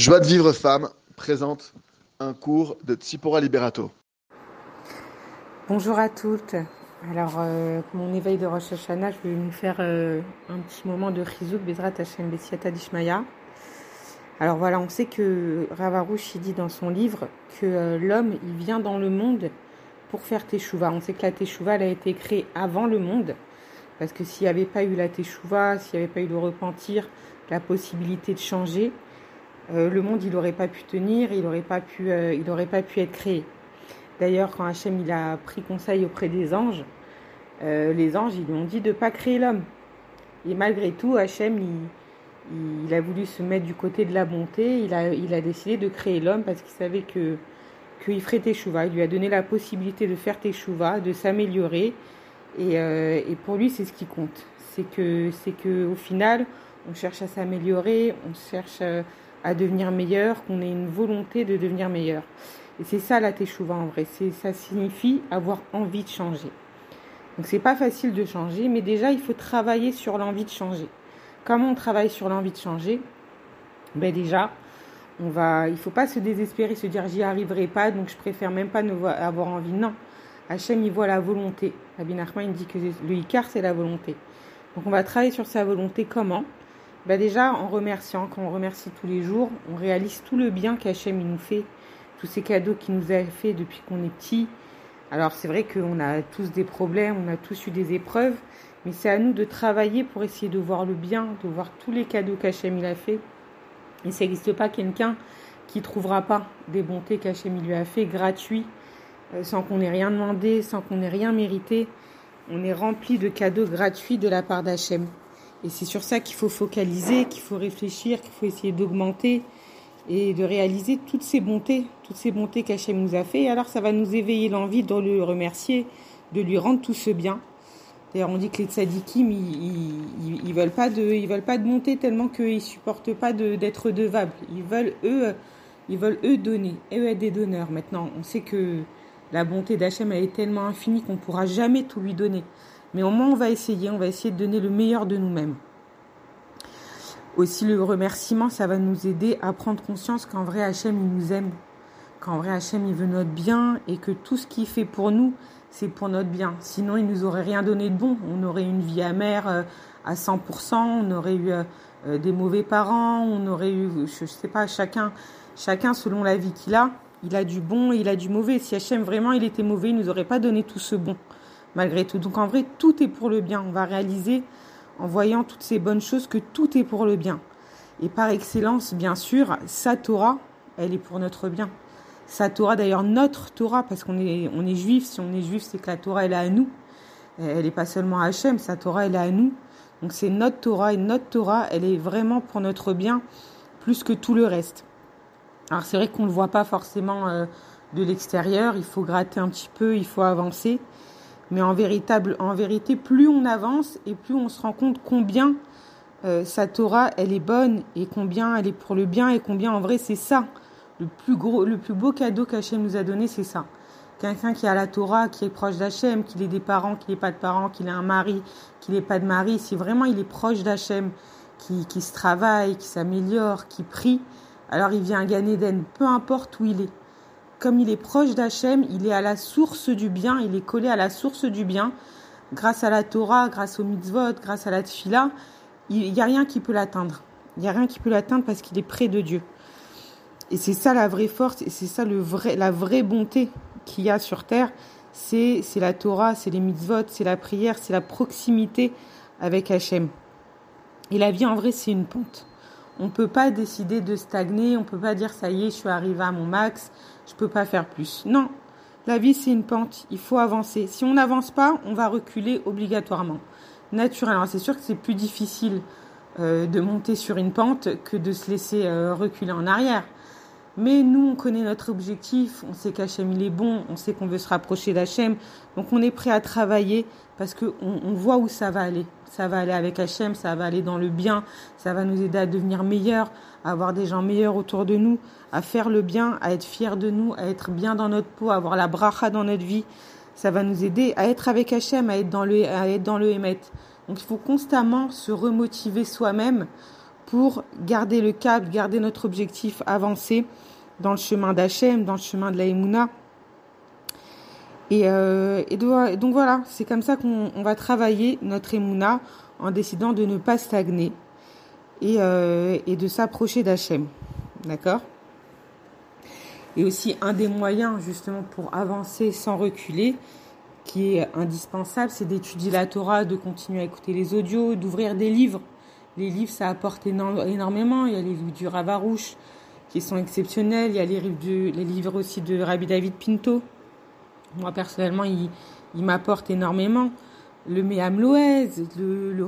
Joie de vivre femme présente un cours de Tsipora Liberato. Bonjour à toutes. Alors, euh, mon éveil de Rosh Hashanah, je vais nous faire euh, un petit moment de Chizouk Bezrat Hashem Bessiata Dishmaya. Alors voilà, on sait que Ravarouche dit dans son livre que euh, l'homme il vient dans le monde pour faire Teshuvah. On sait que la Teshuvah elle a été créée avant le monde parce que s'il n'y avait pas eu la Teshuvah, s'il n'y avait pas eu le repentir, la possibilité de changer, le monde il n'aurait pas pu tenir, il n'aurait pas pu, euh, pas pu être créé. D'ailleurs, quand Hachem il a pris conseil auprès des anges, les anges ils lui ont dit de ne pas créer l'homme. Et malgré tout, Hachem il a voulu se mettre du côté de la bonté, il a, il a décidé de créer l'homme parce qu'il savait que qu'il ferait Teshuva. Il lui a donné la possibilité de faire Teshuva, de s'améliorer. Et, euh, et, pour lui, c'est ce qui compte. C'est que, c'est que au final, on cherche à s'améliorer, on cherche euh, à devenir meilleur, qu'on ait une volonté de devenir meilleur. Et c'est ça la Teshuva en vrai. C'est, ça signifie avoir envie de changer. Donc c'est pas facile de changer, mais déjà il faut travailler sur l'envie de changer. Comment on travaille sur l'envie de changer? Ben déjà, on va, il faut pas se désespérer, se dire j'y arriverai pas, donc je préfère même pas avoir envie. Non, Hachem il voit la volonté. Rabbi Nachman il dit que le Icar c'est la volonté. Donc on va travailler sur sa volonté. Comment? Ben déjà en remerciant. Quand on remercie tous les jours, on réalise tout le bien qu'Hachem nous fait, tous ces cadeaux qu'il nous a fait depuis qu'on est petit. Alors c'est vrai qu'on a tous des problèmes, on a tous eu des épreuves, mais c'est à nous de travailler pour essayer de voir le bien, de voir tous les cadeaux qu'Hachem il a fait. Et ça n'existe pas quelqu'un qui trouvera pas des bontés qu'Hachem lui a fait gratuits, euh, sans qu'on ait rien demandé, sans qu'on ait rien mérité. On est rempli de cadeaux gratuits de la part d'Hachem. Et c'est sur ça qu'il faut focaliser, qu'il faut réfléchir, qu'il faut essayer d'augmenter et de réaliser toutes ces bontés, toutes ces bontés qu'Hachem nous a fait. Et alors ça va nous éveiller l'envie de le remercier, de lui rendre tout ce bien. D'ailleurs, on dit que les tzadikim, ils, veulent pas de, ils veulent pas de monter tellement qu'ils supportent pas d'être devables. Ils veulent eux, ils veulent eux donner, eux être des donneurs. Maintenant, on sait que la bonté d'Hachem elle est tellement infinie qu'on pourra jamais tout lui donner. Mais au moins, on va essayer, on va essayer de donner le meilleur de nous-mêmes. Aussi, le remerciement, ça va nous aider à prendre conscience qu'en vrai, Hachem, il nous aime. Qu'en vrai, Hachem, il veut notre bien et que tout ce qu'il fait pour nous, c'est pour notre bien. Sinon, il nous aurait rien donné de bon. On aurait une vie amère euh, à 100%, on aurait eu euh, euh, des mauvais parents, on aurait eu, je, ne sais pas, chacun, chacun selon la vie qu'il a, il a du bon et il a du mauvais. Si Hachem vraiment il était mauvais, il nous aurait pas donné tout ce bon, malgré tout. Donc en vrai, tout est pour le bien. On va réaliser, en voyant toutes ces bonnes choses, que tout est pour le bien. Et par excellence, bien sûr, sa Torah, elle est pour notre bien sa Torah, d'ailleurs notre Torah, parce qu'on est, on est juif, si on est juif, c'est que la Torah, elle est à nous. Elle n'est pas seulement à Hachem, sa Torah, elle est à nous. Donc c'est notre Torah, et notre Torah, elle est vraiment pour notre bien, plus que tout le reste. Alors c'est vrai qu'on ne le voit pas forcément euh, de l'extérieur, il faut gratter un petit peu, il faut avancer. Mais en, vérité, plus on avance et plus on se rend compte combien euh, sa Torah, elle est bonne et combien elle est pour le bien et combien en vrai c'est ça le plus gros, le plus beau cadeau qu'Hachem nous a donné, c'est ça. Quelqu'un qui a la Torah, qui est proche d'Hachem, qu'il ait des parents, qu'il n'ait pas de parents, qu'il ait un mari, qu'il n'ait pas de mari, si vraiment il est proche d'Hachem, qui, qui se travaille, qui s'améliore, qui prie, alors il vient gagner d'En, peu importe où il est. Comme il est proche d'Hachem, il est à la source du bien, il est collé à la source du bien, grâce à la Torah, grâce au mitzvot, grâce à la tfila, il n'y a rien qui peut l'atteindre. Il n'y a rien qui peut l'atteindre parce qu'il est près de Dieu. Et c'est ça la vraie force, et c'est ça la vraie bonté qu'il y a sur terre. C'est, c'est la Torah, c'est les mitzvot, c'est la prière, c'est la proximité avec Hachem. Et la vie en vrai, c'est une pente. On ne peut pas décider de stagner, on ne peut pas dire ça y est, je suis arrivé à mon max, je ne peux pas faire plus. Non, la vie c'est une pente, il faut avancer. Si on n'avance pas, on va reculer obligatoirement. Naturellement, c'est sûr que c'est plus difficile euh, de monter sur une pente que de se laisser euh, reculer en arrière. Mais nous, on connaît notre objectif, on sait qu'Hachem, il est bon, on sait qu'on veut se rapprocher d'Hachem. Donc on est prêt à travailler parce qu'on on voit où ça va aller. Ça va aller avec Hachem, ça va aller dans le bien, ça va nous aider à devenir meilleurs, à avoir des gens meilleurs autour de nous, à faire le bien, à être fiers de nous, à être bien dans notre peau, à avoir la bracha dans notre vie. Ça va nous aider à être avec Hachem, à être dans le, à être dans le Hémet. Donc il faut constamment se remotiver soi-même pour garder le cap, garder notre objectif, avancer dans le chemin d'Hachem, dans le chemin de la Emouna. Et, euh, donc voilà, c'est comme ça qu'on va travailler notre Emouna en décidant de ne pas stagner et, euh, et de s'approcher d'Hachem. D'accord? Et aussi un des moyens justement pour avancer sans reculer, qui est indispensable, c'est d'étudier la Torah, de continuer à écouter les audios, d'ouvrir des livres. Les livres, ça apporte énormément. Il y a les livres du Ravarouche qui sont exceptionnels. Il y a les livres, les livres aussi de Rabbi David Pinto. Moi, personnellement, il, m'apporte énormément. Le Meam Loez, le, le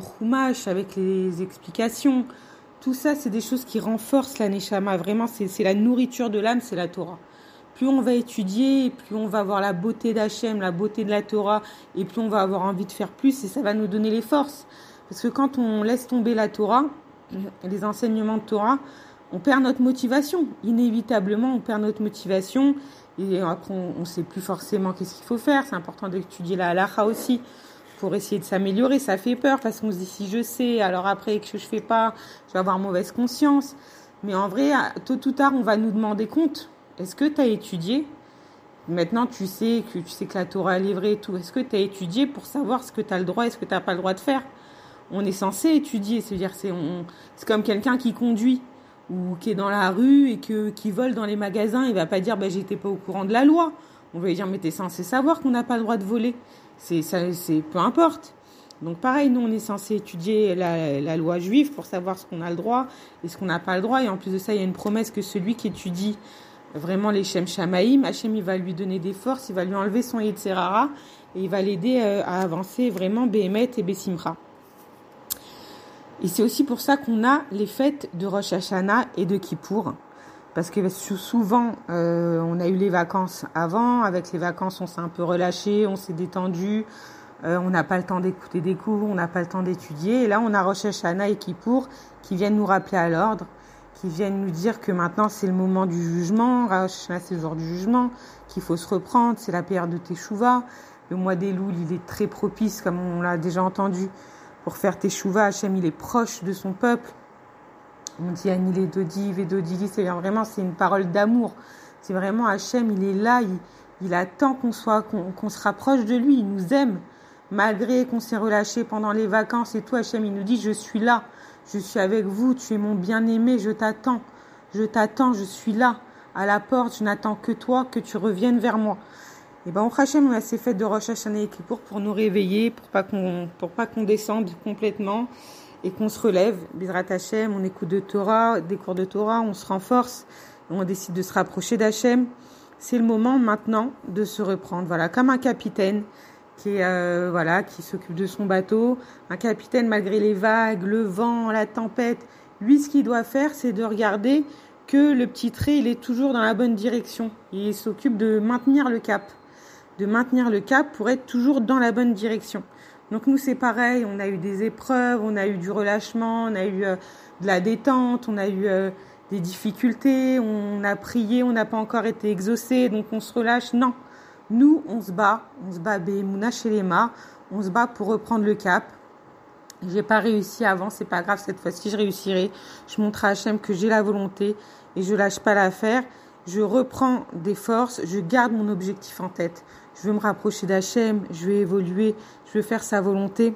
avec les explications. Tout ça, c'est des choses qui renforcent la Neshama. Vraiment, c'est la nourriture de l'âme, c'est la Torah plus on va étudier, plus on va voir la beauté d'Hachem, la beauté de la Torah, et plus on va avoir envie de faire plus, et ça va nous donner les forces. Parce que quand on laisse tomber la Torah, les enseignements de Torah, on perd notre motivation. Inévitablement, on perd notre motivation, et après, on ne sait plus forcément qu'est-ce qu'il faut faire. C'est important d'étudier la halacha aussi pour essayer de s'améliorer. Ça fait peur parce qu'on se dit si je sais, alors après que je fais pas, je vais avoir mauvaise conscience. Mais en vrai, tôt ou tard, on va nous demander compte est-ce que tu as étudié? Maintenant, tu sais que tu sais que la Torah est livrée et tout. Est-ce que tu as étudié pour savoir ce que tu as le droit et ce que tu n'as pas le droit de faire? On est censé étudier. C'est-à-dire, c'est c'est comme quelqu'un qui conduit ou qui est dans la rue et que qui vole dans les magasins. Il va pas dire, bah, j'étais pas au courant de la loi. On va lui dire, mais t'es censé savoir qu'on n'a pas le droit de voler. C'est ça, c'est peu importe. Donc pareil, nous on est censé étudier la, la loi juive pour savoir ce qu'on a le droit et ce qu'on n'a pas le droit. Et en plus de ça, il y a une promesse que celui qui étudie vraiment les Shem Shamaïm. Hachem, il va lui donner des forces, il va lui enlever son Yetzerara et il va l'aider euh, à avancer vraiment Behemet et Bessimra. Et c'est aussi pour ça qu'on a les fêtes de Rosh Hashanah et de Kippour. Parce que souvent, euh, on a eu les vacances avant. Avec les vacances, on s'est un peu relâché, on s'est détendu. Euh, on n'a pas le temps d'écouter des cours, on n'a pas le temps d'étudier. Et là, on a Rosh Hashanah et Kippour qui viennent nous rappeler à l'ordre qui viennent nous dire que maintenant c'est le moment du jugement, c'est le jour du jugement, qu'il faut se reprendre, c'est la période de Teshuvah. Le mois des loups, il est très propice, comme on l'a déjà entendu, pour faire Teshuvah. Hachem, il est proche de son peuple. On dit Anil Dodiv et Dodili, c'est vraiment, c'est une parole d'amour. C'est vraiment Hachem, il est là, il, il attend qu'on soit, qu'on se rapproche de lui, il nous aime. Malgré qu'on s'est relâché pendant les vacances et tout, Hachem, il nous dit, je suis là. Je suis avec vous, tu es mon bien-aimé, je t'attends. Je t'attends, je suis là, à la porte, je n'attends que toi, que tu reviennes vers moi. Et ben, on Hachem, on a ces fêtes de Rosh Hashanah et pour pour nous réveiller, pour pas qu'on, pour pas qu'on descende complètement et qu'on se relève. Bizrat Hachem, on écoute de Torah, des cours de Torah, on se renforce, on décide de se rapprocher d'Hachem. C'est le moment maintenant de se reprendre. Voilà, comme un capitaine qui euh, voilà, qui s'occupe de son bateau, un capitaine malgré les vagues, le vent, la tempête. Lui, ce qu'il doit faire, c'est de regarder que le petit trait, il est toujours dans la bonne direction. Il s'occupe de maintenir le cap, de maintenir le cap pour être toujours dans la bonne direction. Donc nous, c'est pareil. On a eu des épreuves, on a eu du relâchement, on a eu euh, de la détente, on a eu euh, des difficultés, on a prié, on n'a pas encore été exaucé, donc on se relâche. Non. Nous, on se bat, on se bat Behemouna chez les on se bat pour reprendre le cap. J'ai pas réussi avant, c'est pas grave, cette fois-ci je réussirai. Je montre à Hachem que j'ai la volonté et je lâche pas l'affaire. Je reprends des forces, je garde mon objectif en tête. Je veux me rapprocher d'Hachem, je veux évoluer, je veux faire sa volonté.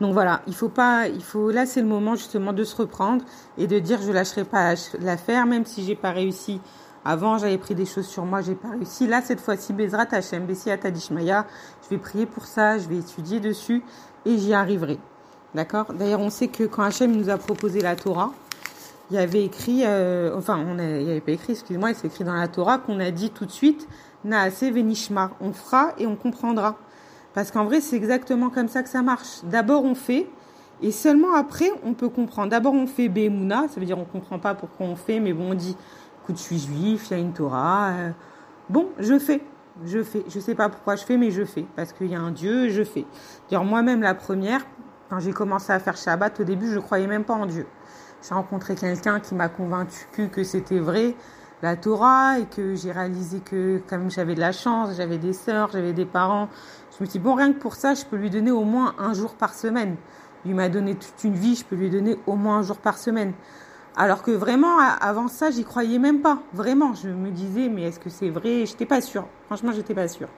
Donc voilà, il faut pas, il faut, là c'est le moment justement de se reprendre et de dire je lâcherai pas l'affaire, même si j'ai pas réussi avant, j'avais pris des choses sur moi, j'ai pas réussi. Là, cette fois-ci, Bezrat Hashem, Bessi Atadishmaya, je vais prier pour ça, je vais étudier dessus et j'y arriverai. D'accord? D'ailleurs, on sait que quand Hachem nous a proposé la Torah, il y avait écrit, euh, enfin, on a, il n'y avait pas écrit, excuse-moi, il s'est écrit dans la Torah qu'on a dit tout de suite, Naase Venishma, on fera et on comprendra. Parce qu'en vrai, c'est exactement comme ça que ça marche. D'abord, on fait, et seulement après, on peut comprendre. D'abord, on fait Bemouna, ça veut dire on comprend pas pourquoi on fait, mais bon, on dit, je suis juif, il y a une Torah. Euh, bon, je fais, je fais. Je sais pas pourquoi je fais, mais je fais. Parce qu'il y a un Dieu, je fais. D'ailleurs, moi-même, la première, quand j'ai commencé à faire Shabbat, au début, je croyais même pas en Dieu. J'ai rencontré quelqu'un qui m'a convaincu que c'était vrai, la Torah, et que j'ai réalisé que comme j'avais de la chance, j'avais des sœurs, j'avais des parents, je me suis dit, bon, rien que pour ça, je peux lui donner au moins un jour par semaine. Il m'a donné toute une vie, je peux lui donner au moins un jour par semaine. Alors que vraiment, avant ça, j'y croyais même pas. Vraiment, je me disais, mais est-ce que c'est vrai? J'étais pas sûre. Franchement, j'étais pas sûre.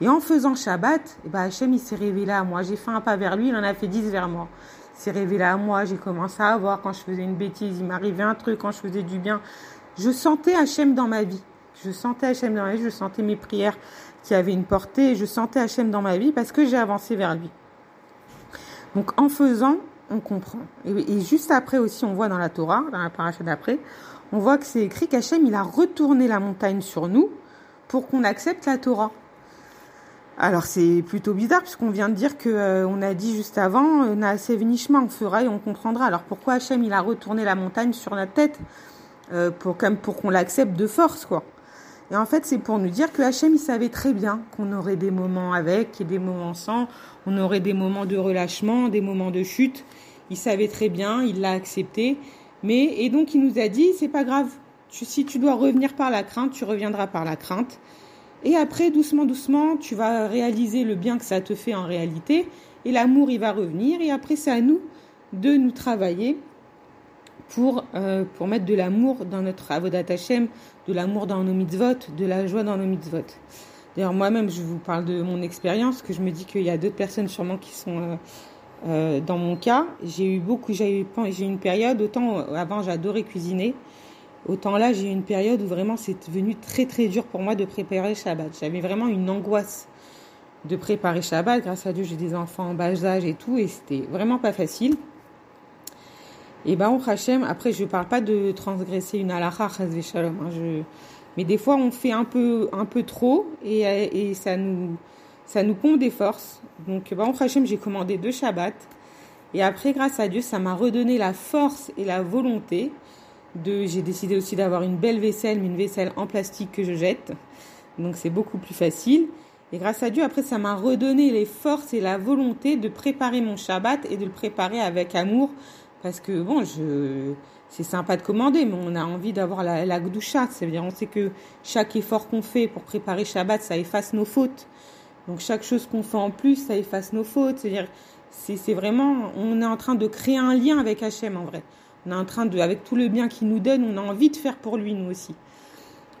Et en faisant Shabbat, eh ben Hachem, il s'est révélé à moi. J'ai fait un pas vers lui, il en a fait dix vers moi. Il s'est révélé à moi, j'ai commencé à voir quand je faisais une bêtise, il m'arrivait un truc, quand je faisais du bien. Je sentais Hachem dans ma vie. Je sentais Hachem dans ma vie, je sentais mes prières qui avaient une portée, je sentais Hachem dans ma vie parce que j'ai avancé vers lui. Donc en faisant, on comprend. Et, juste après aussi, on voit dans la Torah, dans la paracha d'après, on voit que c'est écrit qu'Hachem, il a retourné la montagne sur nous pour qu'on accepte la Torah. Alors c'est plutôt bizarre puisqu'on vient de dire que euh, on a dit juste avant euh, Naaseh on fera et on comprendra. Alors pourquoi Hachem il a retourné la montagne sur notre tête euh, pour comme pour qu'on l'accepte de force quoi. Et en fait c'est pour nous dire que Hachem il savait très bien qu'on aurait des moments avec et des moments sans, on aurait des moments de relâchement, des moments de chute. Il savait très bien, il l'a accepté. Mais, et donc il nous a dit, c'est pas grave. si tu dois revenir par la crainte, tu reviendras par la crainte. Et après, doucement, doucement, tu vas réaliser le bien que ça te fait en réalité. Et l'amour, il va revenir. Et après, c'est à nous de nous travailler pour, euh, pour mettre de l'amour dans notre avodat Hashem, de l'amour dans nos mitzvot, de la joie dans nos mitzvot. D'ailleurs, moi-même, je vous parle de mon expérience, que je me dis qu'il y a d'autres personnes sûrement qui sont euh, euh, dans mon cas. J'ai eu beaucoup, j'ai eu, eu une période, autant avant j'adorais cuisiner, autant là j'ai eu une période où vraiment c'est devenu très très dur pour moi de préparer Shabbat. J'avais vraiment une angoisse de préparer Shabbat. Grâce à Dieu, j'ai des enfants en bas âge et tout, et c'était vraiment pas facile. Et ben, au Hachem, après, je parle pas de transgresser une halakha, shalom. Hein, mais des fois, on fait un peu, un peu trop et, ça nous, ça nous pompe des forces. Donc, bah, Hachem, j'ai commandé deux Shabbats. Et après, grâce à Dieu, ça m'a redonné la force et la volonté de, j'ai décidé aussi d'avoir une belle vaisselle, mais une vaisselle en plastique que je jette. Donc, c'est beaucoup plus facile. Et grâce à Dieu, après, ça m'a redonné les forces et la volonté de préparer mon Shabbat et de le préparer avec amour. Parce que, bon, je, c'est sympa de commander, mais on a envie d'avoir la, la gdoucha. C'est-à-dire, on sait que chaque effort qu'on fait pour préparer Shabbat, ça efface nos fautes. Donc, chaque chose qu'on fait en plus, ça efface nos fautes. C'est-à-dire, c'est vraiment, on est en train de créer un lien avec Hachem, en vrai. On est en train de, avec tout le bien qu'il nous donne, on a envie de faire pour lui, nous aussi.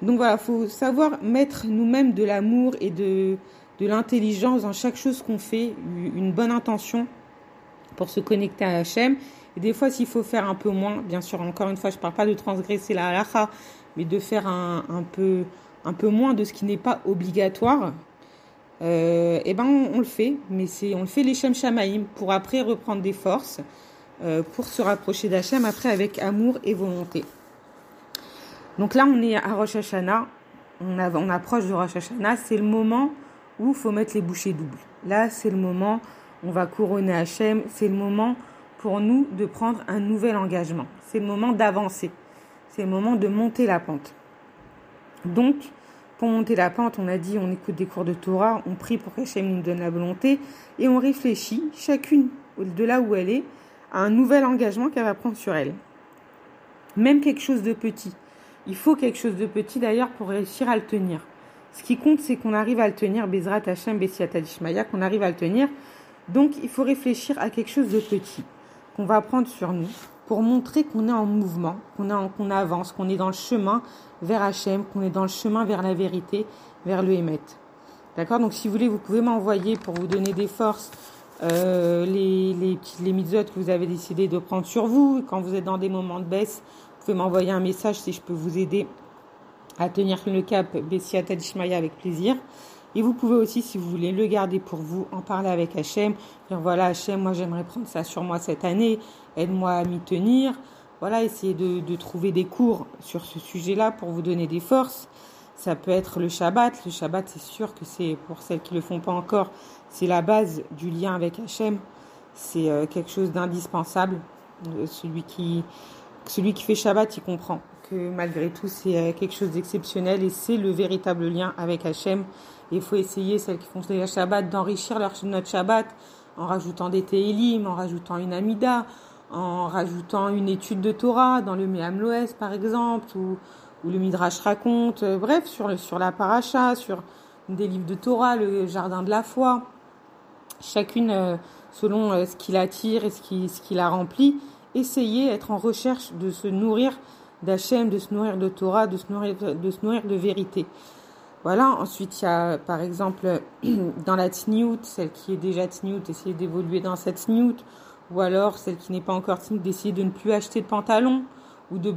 Donc voilà, faut savoir mettre nous-mêmes de l'amour et de, de l'intelligence dans chaque chose qu'on fait, une bonne intention pour se connecter à Hachem. Et des fois, s'il faut faire un peu moins, bien sûr, encore une fois, je ne parle pas de transgresser la halakha, mais de faire un, un, peu, un peu moins de ce qui n'est pas obligatoire, euh, eh ben on, le fait, mais c'est on le fait les Shem Shamaïm pour après reprendre des forces, pour se rapprocher d'Hachem après avec amour et volonté. Donc là, on est à Rosh Hashanah, on, on approche de Rosh Hashanah, c'est le moment où il faut mettre les bouchées doubles. Là, c'est le moment, on va couronner Hachem, c'est le moment pour nous de prendre un nouvel engagement. C'est le moment d'avancer. C'est le moment de monter la pente. Donc, pour monter la pente, on a dit, on écoute des cours de Torah, on prie pour qu'Hachem nous donne la volonté et on réfléchit, chacune de là où elle est, à un nouvel engagement qu'elle va prendre sur elle. Même quelque chose de petit. Il faut quelque chose de petit d'ailleurs pour réussir à le tenir. Ce qui compte, c'est qu'on arrive à le tenir, Bezrat Hashem, Bessiat qu'on arrive à le tenir. Donc, il faut réfléchir à quelque chose de petit qu'on va prendre sur nous pour montrer qu'on est en mouvement, qu'on qu'on avance, qu'on est dans le chemin vers Hachem, qu'on est dans le chemin vers la vérité, vers le Hémet. D'accord? Donc si vous voulez, vous pouvez m'envoyer pour vous donner des forces euh, les, les, les que vous avez décidé de prendre sur vous. Quand vous êtes dans des moments de baisse, vous pouvez m'envoyer un message si je peux vous aider à tenir le cap Bessia Tadishmaya avec plaisir. Et vous pouvez aussi, si vous voulez, le garder pour vous, en parler avec Hachem. Dire voilà, Hachem, moi j'aimerais prendre ça sur moi cette année, aide-moi à m'y tenir. Voilà, essayer de, de, trouver des cours sur ce sujet-là pour vous donner des forces. Ça peut être le Shabbat. Le Shabbat, c'est sûr que c'est, pour celles qui ne le font pas encore, c'est la base du lien avec Hachem. C'est euh, quelque chose d'indispensable. Euh, celui qui, celui qui fait Shabbat, il comprend que malgré tout, c'est euh, quelque chose d'exceptionnel et c'est le véritable lien avec Hachem. Il faut essayer, celles qui font le Shabbat, d'enrichir leur, notre Shabbat en rajoutant des Tehillim, en rajoutant une Amida, en rajoutant une étude de Torah dans le Me'am Loès, par exemple, ou, ou le Midrash raconte, euh, bref, sur, sur la paracha, sur des livres de Torah, le Jardin de la foi. Chacune, euh, selon euh, ce qui l'attire et ce qui, ce qui la remplit. Essayez, être en recherche de se nourrir d'Hachem, de se nourrir de Torah, de se nourrir de, de vérité. Voilà, ensuite il y a par exemple dans la tsniout, celle qui est déjà tsniout, essayer d'évoluer dans cette tsniout, ou alors celle qui n'est pas encore tsniout, d'essayer de ne plus acheter de pantalon, ou de,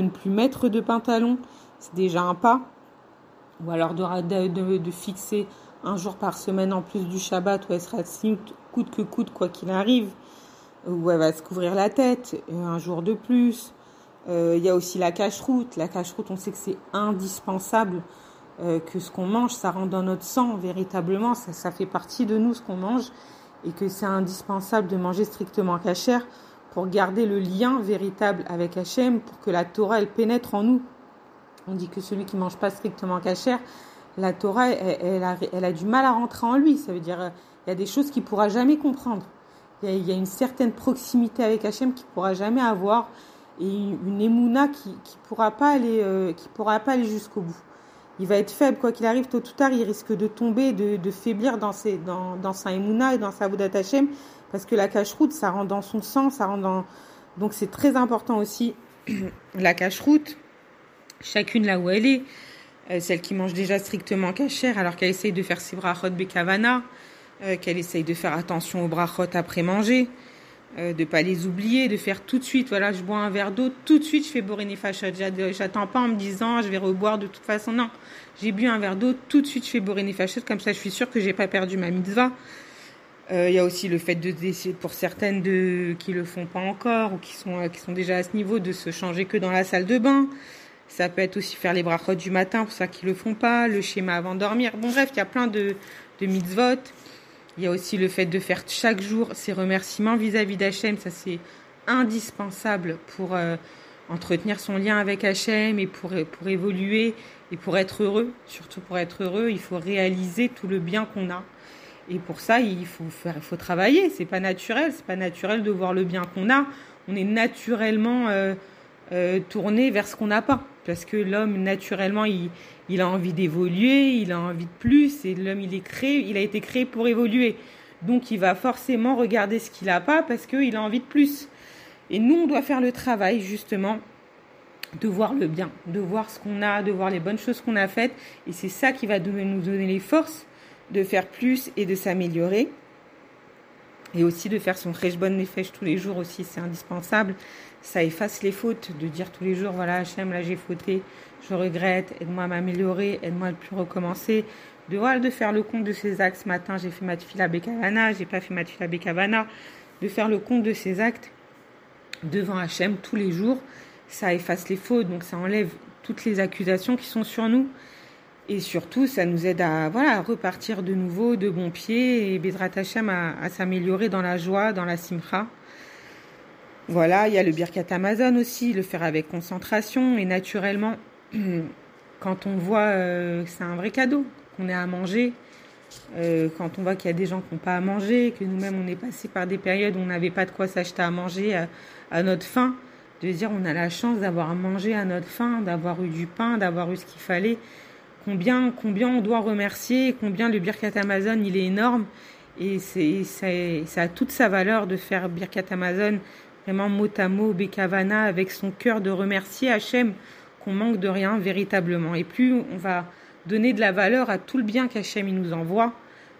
ne plus mettre de pantalon, c'est déjà un pas. Ou alors de, fixer un jour par semaine en plus du Shabbat où elle sera tsniout, coûte que coûte, quoi qu'il arrive, où elle va se couvrir la tête, un jour de plus. Euh, il y a aussi la cache-route. La cache-route, on sait que c'est indispensable euh, que ce qu'on mange, ça rentre dans notre sang véritablement, ça, ça fait partie de nous ce qu'on mange et que c'est indispensable de manger strictement cachère pour garder le lien véritable avec Hachem, pour que la Torah elle pénètre en nous. On dit que celui qui mange pas strictement cachère, la Torah elle, a, du mal à rentrer en lui. Ça veut dire il y a des choses qu'il pourra jamais comprendre. Il y, a, il y a une certaine proximité avec Hachem qu'il pourra jamais avoir et une émouna qui qui pourra pas aller euh, qui pourra pas aller jusqu'au bout. Il va être faible quoi qu'il arrive tôt ou tard, il risque de tomber, de, faiblir dans sa émouna et dans sa Bouddha Hachem parce que la cache-route ça rentre dans son sang, ça rentre dans donc c'est très important aussi la cache-route chacune là où elle est. Euh, celle qui mange déjà strictement cachère alors qu'elle essaye de faire ses brachot bekavana, euh, qu'elle essaye de faire attention aux brachot après manger, euh, de pas les oublier, de faire tout de suite, voilà, je bois un verre d'eau, tout de suite je fais borini fachot. J'attends pas en me disant je vais reboire de toute façon, non. J'ai bu un verre d'eau, tout de suite je fais borini fachot, comme ça je suis sûre que j'ai pas perdu ma mitzvah. Il euh, y a aussi le fait de pour certaines de qui le font pas encore ou qui sont euh, qui sont déjà à ce niveau de se changer que dans la salle de bain. Ça peut être aussi faire les brachot du matin pour ceux qui le font pas, le schéma avant de dormir. Bon bref, il y a plein de de mitzvot. Il y a aussi le fait de faire chaque jour ses remerciements vis-à-vis d'Hachem. Ça, c'est indispensable pour euh, entretenir son lien avec Hachem et pour, pour évoluer et pour être heureux. Surtout pour être heureux, il faut réaliser tout le bien qu'on a. Et pour ça, il faut travailler. C'est pas naturel. C'est pas naturel de voir le bien qu'on a. On est naturellement euh, euh, tourné vers ce qu'on n'a pas. Parce que l'homme, naturellement, il, il a envie d'évoluer, il a envie de plus, et l'homme, il est créé, il a été créé pour évoluer. Donc, il va forcément regarder ce qu'il n'a pas parce qu'il a envie de plus. Et nous, on doit faire le travail, justement, de voir le bien, de voir ce qu'on a, de voir les bonnes choses qu'on a faites. Et c'est ça qui va nous donner les forces de faire plus et de s'améliorer. Et aussi de faire son bonne nefesh tous les jours aussi, c'est indispensable. Ça efface les fautes, de dire tous les jours, voilà, Hachem, là j'ai fauté, je regrette, aide-moi à m'améliorer, aide-moi à ne plus recommencer. De, de faire le compte de ces actes. Ce matin, j'ai fait ma tefila bekavana, j'ai pas fait ma tefila bekavana. De faire le compte de ces actes devant Hachem tous les jours, ça efface les fautes, donc ça enlève toutes les accusations qui sont sur nous. Et surtout, ça nous aide à voilà repartir de nouveau de bon pied et Bédrat Hashem à, à s'améliorer dans la joie, dans la simcha. Voilà, il y a le Birkat Amazon aussi, le faire avec concentration et naturellement, quand on voit euh, c'est un vrai cadeau, qu'on est à manger, euh, quand on voit qu'il y a des gens qui n'ont pas à manger, que nous-mêmes on est passé par des périodes où on n'avait pas de quoi s'acheter à manger à, à, notre faim, de dire on a la chance d'avoir mangé à notre faim, d'avoir eu du pain, d'avoir eu ce qu'il fallait combien, combien on doit remercier, combien le Birkat Amazon il est énorme et c'est, ça a toute sa valeur de faire Birkat Amazon vraiment mot à mot, Bekavana, avec son cœur de remercier Hachem qu'on manque de rien véritablement. Et plus on va donner de la valeur à tout le bien qu'Hachem nous envoie,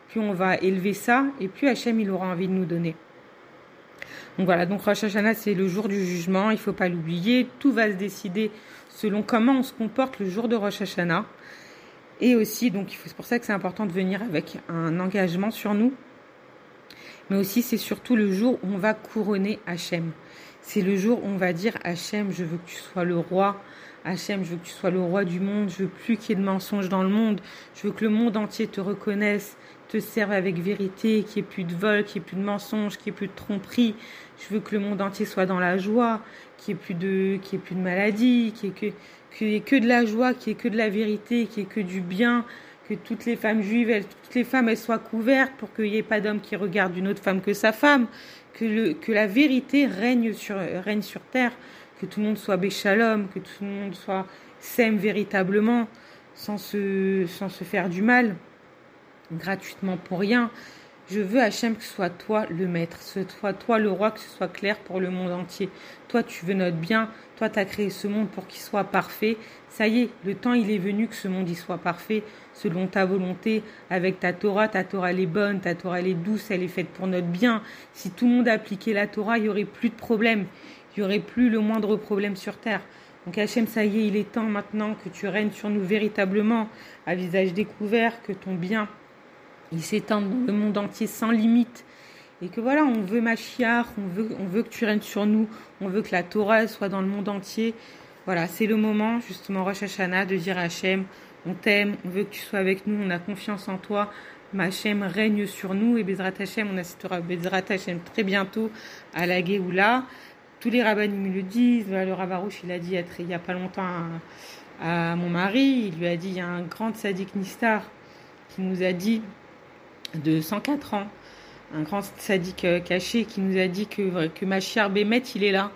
plus on va élever ça et plus Hachem il aura envie de nous donner. Donc voilà, donc Rosh Hashanah c'est le jour du jugement, il faut pas l'oublier, tout va se décider selon comment on se comporte le jour de Rosh Hashanah. Et aussi, donc c'est pour ça que c'est important de venir avec un engagement sur nous. Mais aussi, c'est surtout le jour où on va couronner Hachem. C'est le jour où on va dire Hachem, je veux que tu sois le roi. Hachem, je veux que tu sois le roi du monde. Je veux plus qu'il y ait de mensonges dans le monde. Je veux que le monde entier te reconnaisse, te serve avec vérité, qu'il n'y ait plus de vol, qu'il n'y ait plus de mensonges, qu'il n'y ait plus de tromperie. Je veux que le monde entier soit dans la joie, qu'il n'y ait plus de, qu'il ait plus de maladie, qu'il ait que, qu'il n'y ait que de la joie, qu'il n'y ait que de la vérité, qu'il n'y ait que du bien, que toutes les femmes juives, toutes les femmes, elles soient couvertes pour qu'il n'y ait pas d'homme qui regarde une autre femme que sa femme, que, la vérité règne sur, terre, que tout le monde soit béchalom, que tout le monde soit s'aime véritablement, sans se faire du mal, gratuitement pour rien. Je veux, Hachem, que ce soit toi le maître, que ce soit toi le roi, que ce soit clair pour le monde entier. Toi, tu veux notre bien. Toi, tu as créé ce monde pour qu'il soit parfait. Ça y est, le temps, il est venu que ce monde y soit parfait, selon ta volonté, avec ta Torah. Ta Torah, elle est bonne, ta Torah, elle est douce, elle est faite pour notre bien. Si tout le monde appliquait la Torah, il n'y aurait plus de problème. Il n'y aurait plus le moindre problème sur terre. Donc Hachem, ça y est, il est temps maintenant que tu règnes sur nous véritablement, à visage découvert, que ton bien il s'étend dans le monde entier sans limite. Et que voilà, on veut Machiar, on veut, on veut que tu règnes sur nous, on veut que la Torah soit dans le monde entier. Voilà, c'est le moment, justement, Rosh Hashanah, de dire à Hachem, on t'aime, on veut que tu sois avec nous, on a confiance en toi. Hachem règne sur nous et Bezrat Hachem, on assistera Bezrat Hachem très bientôt à la Géoula. Tous les rabbins me le disent. Le Ravarouche, il a dit il n'y a pas longtemps à, à, mon mari, il lui a dit, il y a un grand sadique Nistar qui nous a dit de 104 ans, un grand sadique euh, caché qui nous a dit que, que Machiar Bémet, il est là.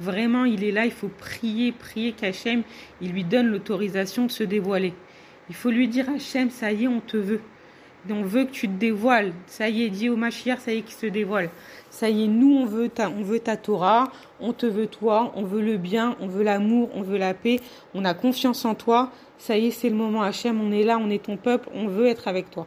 Vraiment, il est là, il faut prier, prier qu'Hachem, il lui donne l'autorisation de se dévoiler. Il faut lui dire, Hachem, ça y est, on te veut. On veut que tu te dévoiles. Ça y est, dis au Machiar, ça y est, qu'il se dévoile. Ça y est, nous, on veut, ta, on veut ta Torah, on te veut toi, on veut le bien, on veut l'amour, on veut la paix, on a confiance en toi. Ça y est, c'est le moment, Hachem, on est là, on est ton peuple, on veut être avec toi.